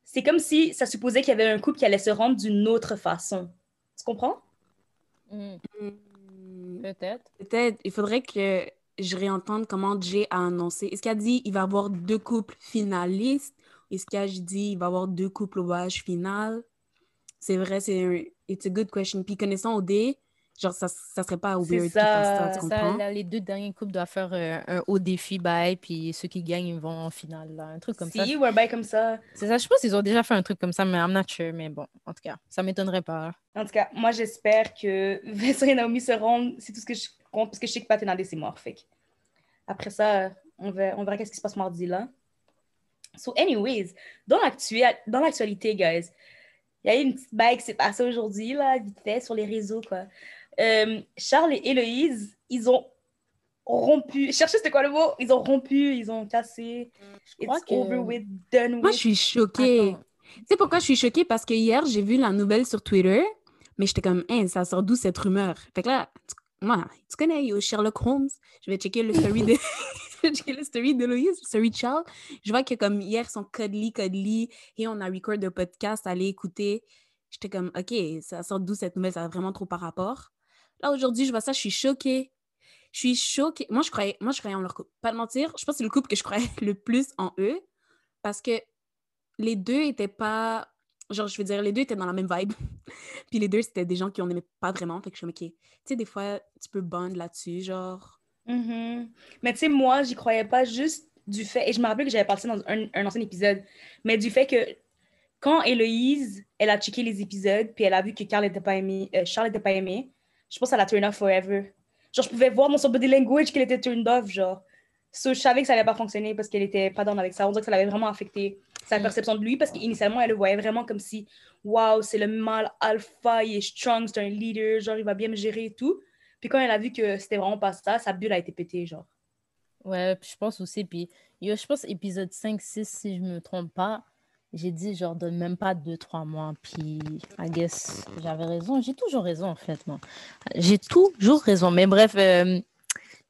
c'est comme si ça supposait qu'il y avait un couple qui allait se rendre d'une autre façon. Tu comprends? Hmm. Peut-être. Peut-être. Il faudrait que je réentende comment Jay a annoncé. Est-ce qu'il a dit qu'il va y avoir deux couples finalistes? Est-ce qu'il a dit qu'il va y avoir deux couples au voyage final? C'est vrai, c'est un it's a good question. Puis connaissant OD, genre, ça, ça serait pas weird ça, tu comprends? Ça, les deux derniers couples doivent faire euh, un haut défi bye, puis ceux qui gagnent, ils vont en finale. Là. Un truc comme si, ça. Si, ou un bail comme ça. C'est ça, je pense qu'ils ont déjà fait un truc comme ça, mais I'm not sure. Mais bon, en tout cas, ça m'étonnerait pas. En tout cas, moi, j'espère que Vincent et Naomi se rendent. C'est tout ce que je compte, parce que je sais que Pat et c'est mort. Fait. Après ça, on verra, on verra qu'est-ce qui se passe mardi là. So, anyways, dans l'actualité, guys, il y a eu une petite bague qui s'est passée aujourd'hui, là, vite fait, sur les réseaux, quoi. Euh, Charles et Héloïse, ils ont rompu. Cherchez c'était quoi le mot? Ils ont rompu, ils ont cassé. Je crois que... over with, done with. Moi, je suis choquée. Tu sais pourquoi je suis choquée? Parce que hier, j'ai vu la nouvelle sur Twitter, mais j'étais comme, hein, ça sort d'où cette rumeur? Fait que là, moi, tu connais yo, Sherlock Holmes, je vais checker le story de checker le story de le story de. Je vois que comme hier, son cuddly, cuddly, et on a record de podcast, aller écouter. J'étais comme, OK, ça sort d'où cette nouvelle, ça a vraiment trop par rapport. Là, aujourd'hui, je vois ça, je suis choquée. Je suis choquée. Moi, je croyais, moi, je croyais en leur couple. Pas de mentir, je pense que c'est le couple que je croyais le plus en eux parce que les deux étaient pas genre, je veux dire, les deux étaient dans la même vibe. puis les deux, c'était des gens qui on n'aimait pas vraiment. Fait que je suis OK, tu sais, des fois, tu peux bond là-dessus, genre. Mm-hmm. Mais tu sais, moi, j'y croyais pas juste du fait, et je me rappelle que j'avais parlé dans un, un, ancien épisode, mais du fait que quand Héloïse, elle a checké les épisodes, puis elle a vu que Carl était pas aimé, euh, Charles était pas aimé, je pense qu'elle a turn off forever. Genre, je pouvais voir dans son body language qu'elle était turned off, genre. So, je savais que ça allait pas fonctionner parce qu'elle était pas dans avec ça. On dirait que ça l'avait vraiment affecté sa mm. perception de lui parce qu'initialement, elle le voyait vraiment comme si, waouh, c'est le mal alpha, il est strong, c'est un leader, genre, il va bien me gérer et tout. Puis quand elle a vu que c'était vraiment pas ça, sa bulle a été pétée, genre. Ouais, je pense aussi. Puis, yo, je pense épisode 5, 6, si je me trompe pas, j'ai dit, genre, de même pas 2-3 mois. Puis, I guess, j'avais raison. J'ai toujours raison, en fait, moi. J'ai toujours raison. Mais bref, euh,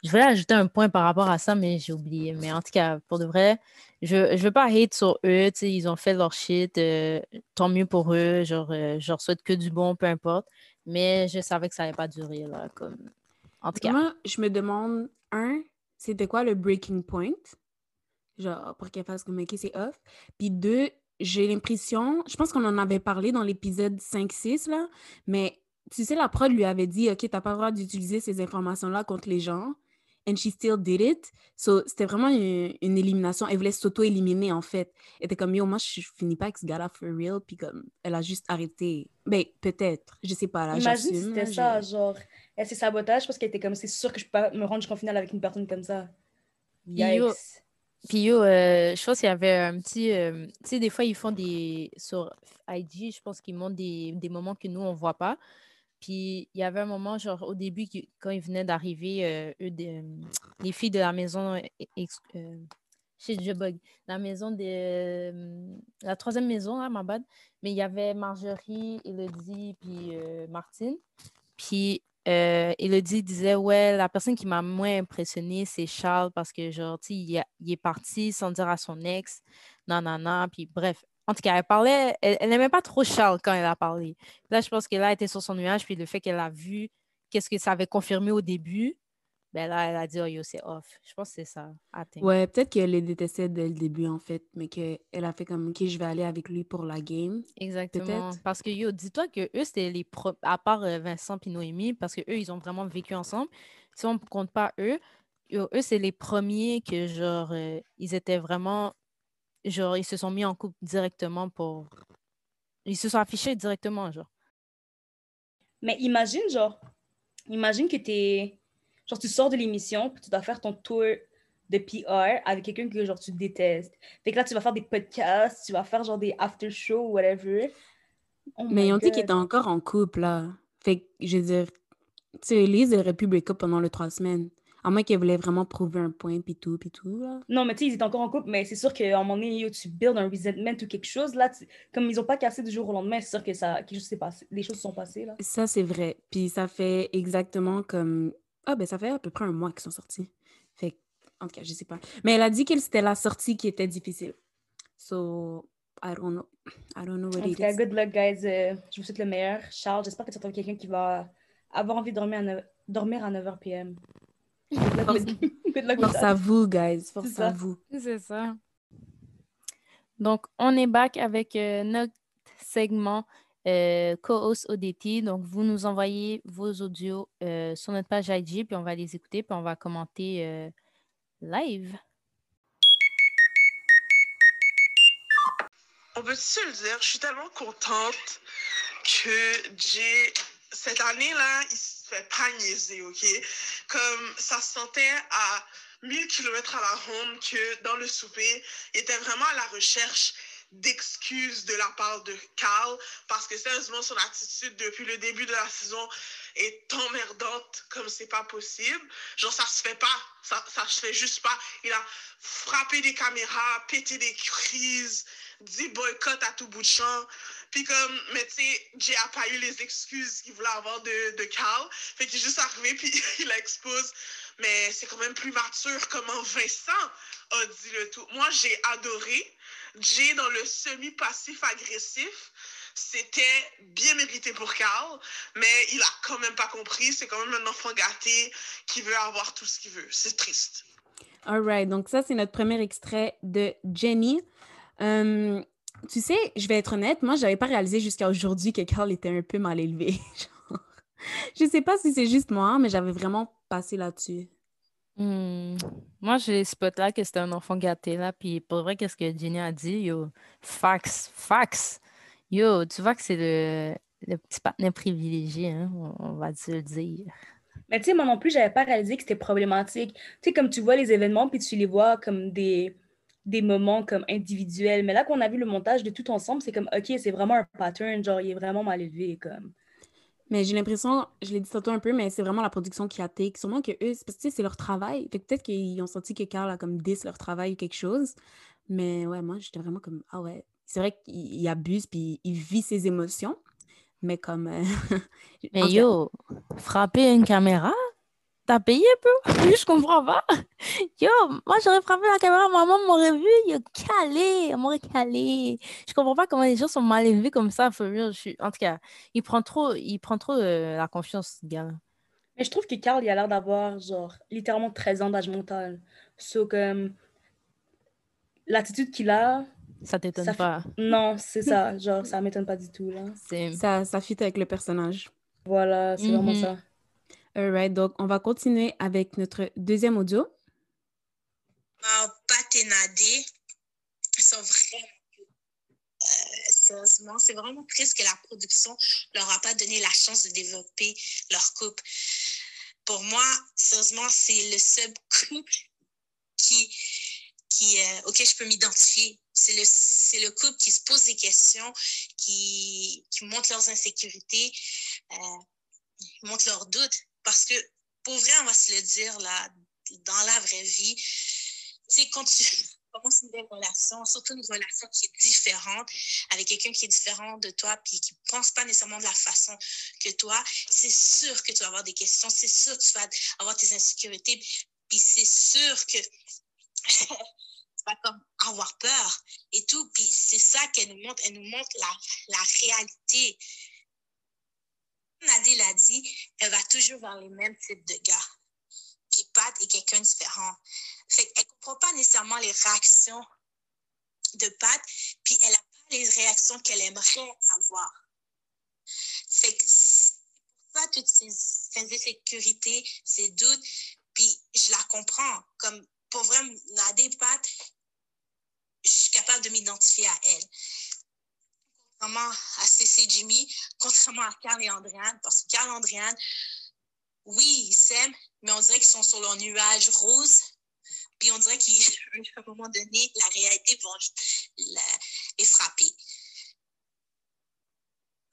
je voulais ajouter un point par rapport à ça, mais j'ai oublié. Mais en tout cas, pour de vrai, je ne veux pas hate sur eux. Ils ont fait leur shit. Euh, tant mieux pour eux. Genre, euh, je leur souhaite que du bon, peu importe. Mais je savais que ça n'allait pas durer. Là, comme... En tout cas. Moi, je me demande, un, c'était quoi le breaking point? Genre, pour qu'elle fasse comme, OK, c'est off. Puis deux, j'ai l'impression, je pense qu'on en avait parlé dans l'épisode 5-6, là, mais tu sais, la prod lui avait dit, OK, t'as pas le droit d'utiliser ces informations-là contre les gens and she still did it. So, c'était vraiment une, élimination. Elle voulait s'auto-éliminer, en fait. Elle était comme, yo, moi, je finis pas avec ce gars-là for real. Puis comme, elle a juste arrêté. Ben, peut-être. Je sais pas, là, Imagine si c'était ça, genre, elle s'est sabotage parce qu'elle était comme, c'est sûr que je peux pas me rendre jusqu'en finale avec une personne comme ça. Yikes. Puis yo, euh, je pense qu'il y avait un petit... Euh, tu sais, des fois, ils font des... Sur IG, je pense qu'ils montrent des, des moments que nous, on voit pas. Puis il y avait un moment, genre au début, quand ils venaient d'arriver, eux, les filles de la maison, chez Jebug, la maison de. la troisième maison, à ma bad. Mais il y avait Marjorie, Elodie, puis Martine. Puis euh, Elodie disait Ouais, la personne qui m'a moins impressionnée, c'est Charles parce que, genre, tu il, il, est parti sans dire à son ex, non. Puis bref, en tout cas, elle parlait, elle n'aimait pas trop Charles quand elle a parlé. Là, je pense qu'elle a été sur son nuage, puis le fait qu'elle a vu qu'est-ce que ça avait confirmé au début, ben là, elle a dit, oh yo, c'est off. Je pense que c'est ça. Ouais, peut-être qu'elle les détestait dès le début, en fait, mais qu'elle a fait comme, OK, je vais aller avec lui pour la game. Exactement. Parce que yo, dis-toi que eux, c'était les pro... à part euh, Vincent et Noémie, parce que eux, ils ont vraiment vécu ensemble. Si on ne compte pas eux, eux, c'est les premiers que, genre, euh, ils étaient vraiment, genre, ils se sont mis en couple directement pour. Ils se sont affichés directement, genre. Mais imagine, genre, imagine que t'es Genre, tu sors de l'émission, puis tu dois faire ton tour de PR avec quelqu'un que genre tu détestes. Fait que là, tu vas faire des podcasts, tu vas faire genre des after shows ou whatever. Oh Mais ils ont dit qu'ils étaient encore en couple, là. Fait que, je veux dire, tu sais, Elise aurait pu break up pendant les trois semaines. À moins qu'elle voulait vraiment prouver un point, puis tout, puis tout, là. Non, mais tu sais, ils étaient encore en couple, mais c'est sûr qu'à un moment donné, tu builds un resentment ou quelque chose, là, comme ils ont pas cassé du jour au lendemain, c'est sûr que ça, quelque chose s'est passé, les choses sont passées, là. Ça, c'est vrai. Puis ça fait exactement comme ah, ben ça fait à peu près un mois qu'ils sont sortis. Fait en tout cas, je sais pas. Mais elle a dit que c'était la sortie qui était difficile. So, I don't know. I don't know what en tout cas, good luck, guys. Euh, je vous souhaite le meilleur. Charles, j'espère que tu trouves quelqu'un qui va avoir envie de dormir à, dormir à 9h p.m. Force à vous, guys. Force à vous. C'est ça. Donc, on est back avec euh, notre segment euh, co-host ODT. Donc, vous nous envoyez vos audios euh, sur notre page IG, puis on va les écouter, puis on va commenter euh, live. On peut se le dire, je suis tellement contente que j'ai cette année-là, il se fait pas niaiser, OK? Comme ça se sentait à 1000 km à la ronde que dans le souper, il était vraiment à la recherche d'excuses de la part de Carl parce que sérieusement son attitude depuis le début de la saison est emmerdante comme c'est pas possible. Genre ça se fait pas, ça, ça se fait juste pas. Il a frappé des caméras, pété des crises, dit boycott à tout bout de champ. Puis comme, mais tu sais, Jay a pas eu les excuses qu'il voulait avoir de, de Carl. Fait qu'il est juste arrivé puis il expose. Mais c'est quand même plus mature comment Vincent a dit le tout. Moi, j'ai adoré. Jay dans le semi-passif agressif, c'était bien mérité pour Carl, mais il a quand même pas compris. C'est quand même un enfant gâté qui veut avoir tout ce qu'il veut. C'est triste. All right. Donc, ça, c'est notre premier extrait de Jenny. Euh, tu sais, je vais être honnête, moi, j'avais pas réalisé jusqu'à aujourd'hui que Carl était un peu mal élevé. je sais pas si c'est juste moi, mais j'avais vraiment passé là-dessus. Hmm. Moi, j'ai spot là que c'était un enfant gâté là, puis pour vrai, qu'est-ce que Jenny a dit? Yo, fax, fax. Yo, tu vois que c'est le, le petit partenaire privilégié, hein, on, va te le dire. Mais tu sais, moi non plus, j'avais pas réalisé que c'était problématique. Tu sais, comme tu vois les événements, puis tu les vois comme des, des moments comme individuels. Mais là qu'on a vu le montage de tout ensemble, c'est comme, OK, c'est vraiment un pattern, genre, il est vraiment mal élevé, comme. Mais j'ai l'impression, je l'ai dit tantôt un peu, mais c'est vraiment la production qui a take. Sûrement que eux, parce que c'est leur travail. Fait peut-être qu'ils ont senti que Carl a comme 10 leur travail ou quelque chose. Mais ouais, moi, j'étais vraiment comme, ah ouais. C'est vrai qu'il abuse puis il vit ses émotions. Mais comme. Euh, mais yo, frapper une caméra, T'as payé un peu? Je comprends pas. Yo, moi j'aurais frappé la caméra, maman m'aurait vu, yo, calé, elle m'aurait calé. Je comprends pas comment les gens sont mal élevés comme ça. Je suis... En tout cas, il prend trop, il prend trop euh, la confiance, ce gars. Mais je trouve que Carl, il a l'air d'avoir, genre, littéralement 13 ans d'âge mental. So, comme, l'attitude qu'il a. Ça t'étonne pas. Non, c'est ça. Genre, ça m'étonne pas du tout, là. Ça, ça fit avec le personnage. Voilà, c'est vraiment mhm. ça. Alright, donc on va continuer avec notre deuxième audio. Uh, Pat et Nadé sont vraiment euh, sérieusement, c'est vraiment triste que la production leur a pas donné la chance de développer leur couple. Pour moi, sérieusement, c'est le seul couple qui, euh, auquel je peux m'identifier. C'est le, le couple qui se pose des questions, qui, montre leurs insécurités. Euh, ils montrent leurs doutes. Parce que, pour vrai, on va se le dire, là, dans la vraie vie, sais, quand tu commences une nouvelle relation, surtout une relation qui est différente, avec quelqu'un qui est différent de toi, puis qui ne pense pas nécessairement de la façon que toi, c'est sûr que tu vas avoir des questions, c'est sûr que tu vas avoir tes insécurités, puis c'est sûr que tu vas comme avoir peur et tout. Puis c'est ça qu'elle nous montre, elle nous montre la, la réalité. Nadine l'a dit, elle va toujours vers les mêmes types de gars. Puis Pat est quelqu'un de différent. Fait qu'elle comprend pas nécessairement les réactions de Pat, puis elle n'a pas les réactions qu'elle aimerait avoir. Fait que pour ça toutes ces, insécurités, ces doutes, puis je la comprends. Comme pour vrai, Nadé Pat, je suis capable de m'identifier à elle. À CC Jimmy, contrairement à Carl et Andréane, parce que Carl et Andréane, oui, ils s'aiment, mais on dirait qu'ils sont sur leur nuage rose. Puis on dirait qu'à un moment donné, la réalité va les frapper.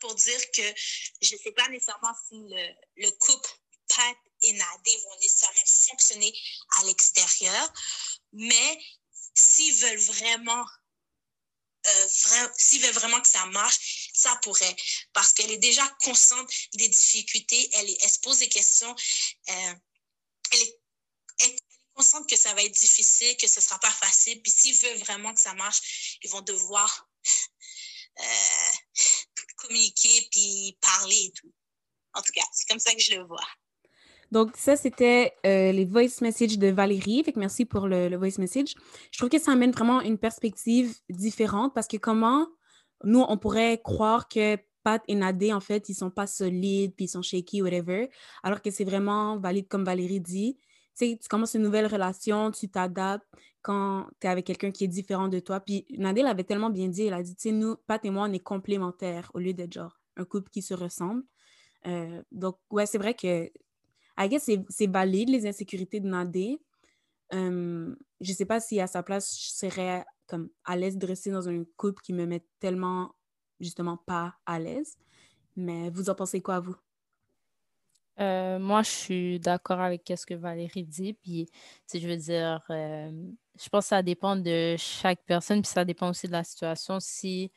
Pour dire que je ne sais pas nécessairement si le, le couple Pat et Nadé vont nécessairement fonctionner à l'extérieur, mais s'ils veulent vraiment euh, s'ils veulent vraiment que ça marche, ça pourrait. Parce qu'elle est déjà consciente des difficultés, elle, se pose des questions, euh, elle, est, consciente que ça va être difficile, que ce ne sera pas facile. Puis s'ils veulent vraiment que ça marche, ils vont devoir euh, communiquer puis parler et tout. En tout cas, c'est comme ça que je le vois. Donc, ça, c'était euh, les voice messages de Valérie. Fait que merci pour le, le voice message. Je trouve que ça amène vraiment une perspective différente parce que comment nous, on pourrait croire que Pat et Nadé, en fait, ils sont pas solides, puis ils sont shaky, whatever, alors que c'est vraiment valide, comme Valérie dit. Tu sais, tu commences une nouvelle relation, tu t'adaptes quand tu es avec quelqu'un qui est différent de toi. Puis Nadé l'avait tellement bien dit, elle a dit, tu sais, nous, Pat et moi, on est complémentaires au lieu d'être genre un couple qui se ressemble. Euh, donc, ouais, c'est vrai que I guess c'est valide, les insécurités de Nadé. Euh, je sais pas si à sa place, je serais comme à l'aise de rester dans un couple qui me met tellement, justement, pas à l'aise. Mais vous en pensez quoi, vous? Euh, moi, je suis d'accord avec ce que Valérie dit. Puis, je veux dire, euh, je pense que ça dépend de chaque personne, puis ça dépend aussi de la situation. Si,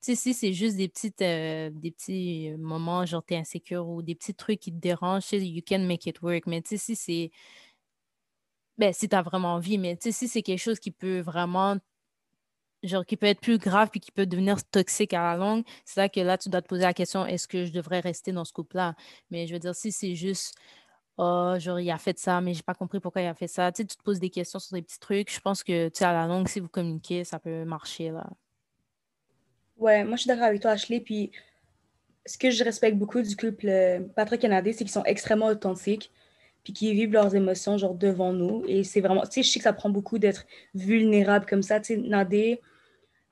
sais, si c'est juste des petites, euh, des petits moments, genre t'es insécure ou des petits trucs qui te dérangent, you can make it work. Mais tu sais, si c'est, ben, si t'as vraiment envie, mais tu sais, si c'est quelque chose qui peut vraiment genre qui peut être plus grave puis qui peut devenir toxique à la longue, c'est là que là, tu dois te poser la question, est-ce que je devrais rester dans ce couple-là? Mais je veux dire, si c'est juste, oh, genre, il a fait ça, mais j'ai pas compris pourquoi il a fait ça, tu sais, tu te poses des questions sur des petits trucs, je pense que, tu sais, à la longue, si vous communiquez, ça peut marcher, là. Ouais, moi je suis d'accord avec toi, Ashley. Puis ce que je respecte beaucoup du couple euh, Patrick et Nadé, c'est qu'ils sont extrêmement authentiques, puis qu'ils vivent leurs émotions genre devant nous. Et c'est vraiment, tu sais, je sais que ça prend beaucoup d'être vulnérable comme ça. Tu sais, Nadé,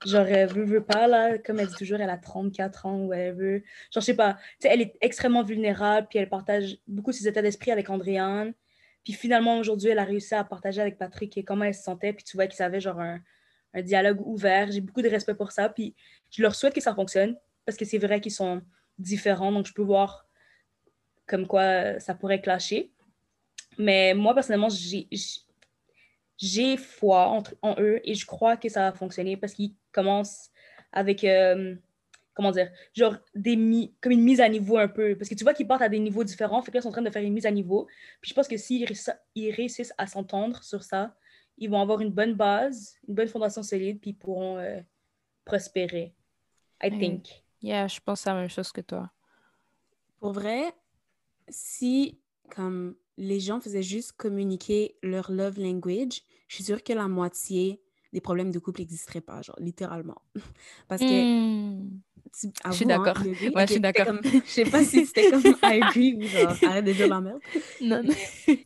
genre, elle veut, veut pas, là, comme elle dit toujours, elle a 34 ans ou whatever. Genre, je sais pas, tu sais, elle est extrêmement vulnérable, puis elle partage beaucoup ses états d'esprit avec Andréane. Puis finalement, aujourd'hui, elle a réussi à partager avec Patrick comment elle se sentait, puis tu vois qu'ils avaient genre un, un dialogue ouvert. J'ai beaucoup de respect pour ça, puis je leur souhaite que ça fonctionne parce que c'est vrai qu'ils sont différents, donc je peux voir comme quoi ça pourrait clasher. Mais moi, personnellement, j'ai foi en eux et je crois que ça va fonctionner parce qu'ils commencent avec, euh, comment dire, genre des mi- comme une mise à niveau un peu. Parce que tu vois qu'ils partent à des niveaux différents, fait que ils sont en train de faire une mise à niveau. Puis je pense que s'ils réussissent- ils réussissent à s'entendre sur ça, ils vont avoir une bonne base, une bonne fondation solide, puis ils pourront euh, prospérer. I Mhm. think. Yeah, je pense à la même chose que toi. Pour vrai, si comme les gens faisaient juste communiquer leur love language, je suis sûre que la moitié des problèmes de couple n'existeraient pas, genre littéralement. Parce que Hmm. tu- Je suis hein, d'accord. Ouais, Ok, je suis d'accord. comme- Je sais pas si c'était comme I agree ou genre arrête de dire la merde. Non, non.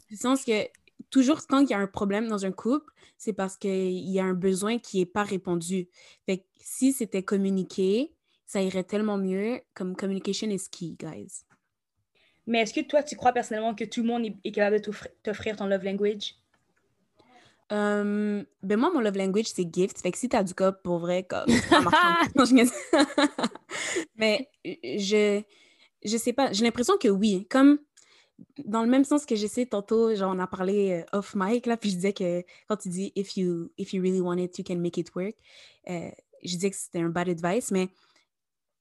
Du sens que toujours quand il y a un problème dans un couple, c'est parce qu'il y a un besoin qui n'est pas répondu. Fait que si c'était communiqué, ça irait tellement mieux. Comme communication is key, guys. Mais est-ce que toi, tu crois personnellement que tout le monde est, capable de t'offrir- ton love language? Euh, ben moi, mon love language, c'est gift. Fait que si t'as du cop, pour vrai, comme. Non, je. Mais je, je sais pas, j'ai l'impression que oui. Comme dans le même sens que j'essaie tantôt, genre on a parlé euh, off mic, là, puis je disais que quand tu dis if you, if you really want it, you can make it work, euh, je disais que c'était un bad advice, mais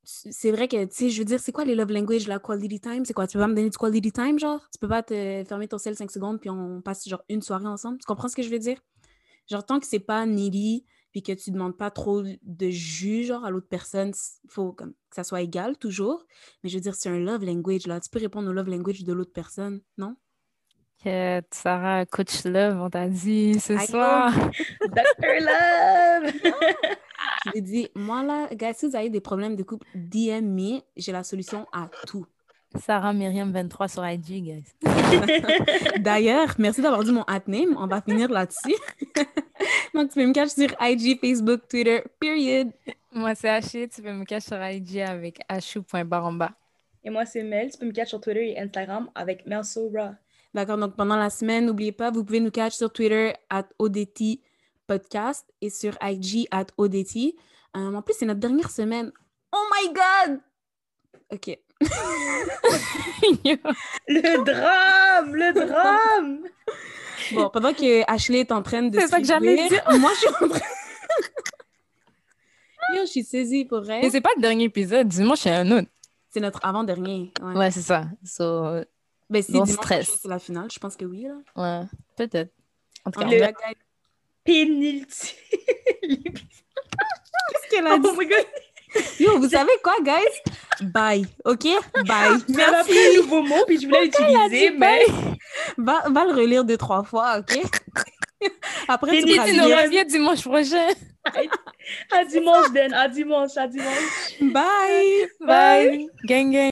c'est vrai que, tu sais, je veux dire, c'est quoi les love language, la quality time? C'est quoi? Tu peux pas me donner du quality time, genre? Tu peux pas te fermer ton sel 5 secondes puis on passe genre une soirée ensemble? Tu comprends ce que je veux dire? Genre, tant que c'est pas needy puis que tu demandes pas trop de jus, genre, à l'autre personne, il faut comme, que ça soit égal, toujours. Mais je veux dire, c'est un love language, là. Tu peux répondre au love language de l'autre personne, non? Que Sarah, coach love, on t'a dit ce I soir. Dr. Love! Je lui ai dit, moi, là, gars, si vous avez des problèmes de couple, DM me, j'ai la solution à tout. Sarah Myriam 23 sur IG, guys. D'ailleurs, merci d'avoir dit mon at name. On va finir là-dessus. Donc, tu peux me cacher sur IG, Facebook, Twitter, period. Moi, c'est Haché. Tu peux me cacher sur IG avec hachou.baramba. Et moi, c'est Mel. Tu peux me catch sur Twitter et Instagram avec Melsora. D'accord, donc pendant la semaine, n'oubliez pas, vous pouvez nous catch sur Twitter at ODT Podcast et sur IG at ODT. Euh, en plus, c'est notre dernière semaine. Oh my God! OK. Le drame! Le drame! Bon, pendant que Ashley est en train de C'est ça que j'allais dire. Moi, je suis en train... Yo, je suis saisie pour vrai. Mais c'est pas le dernier épisode. Dimanche, c'est un autre. C'est notre avant-dernier. Ouais. Ouais, c'est ça. So, Ben, si Bon dimanche stress. c'est la finale, je pense que oui. Là. ouais, peut-être. En tout cas, En on tout verra. cas, guys, Pénulti. Qu'est-ce qu'elle a dit? oh my god! Yo, vous savez quoi, guys? Bye, OK? Bye. Elle a pris un nouveau mot, puis je voulais l'utiliser, mais... Va, va le relire deux, trois fois, OK? Après, tu le nous reviens dimanche prochain. À dimanche, Den. À dimanche, à dimanche. Bye! Bye. Gang, gang.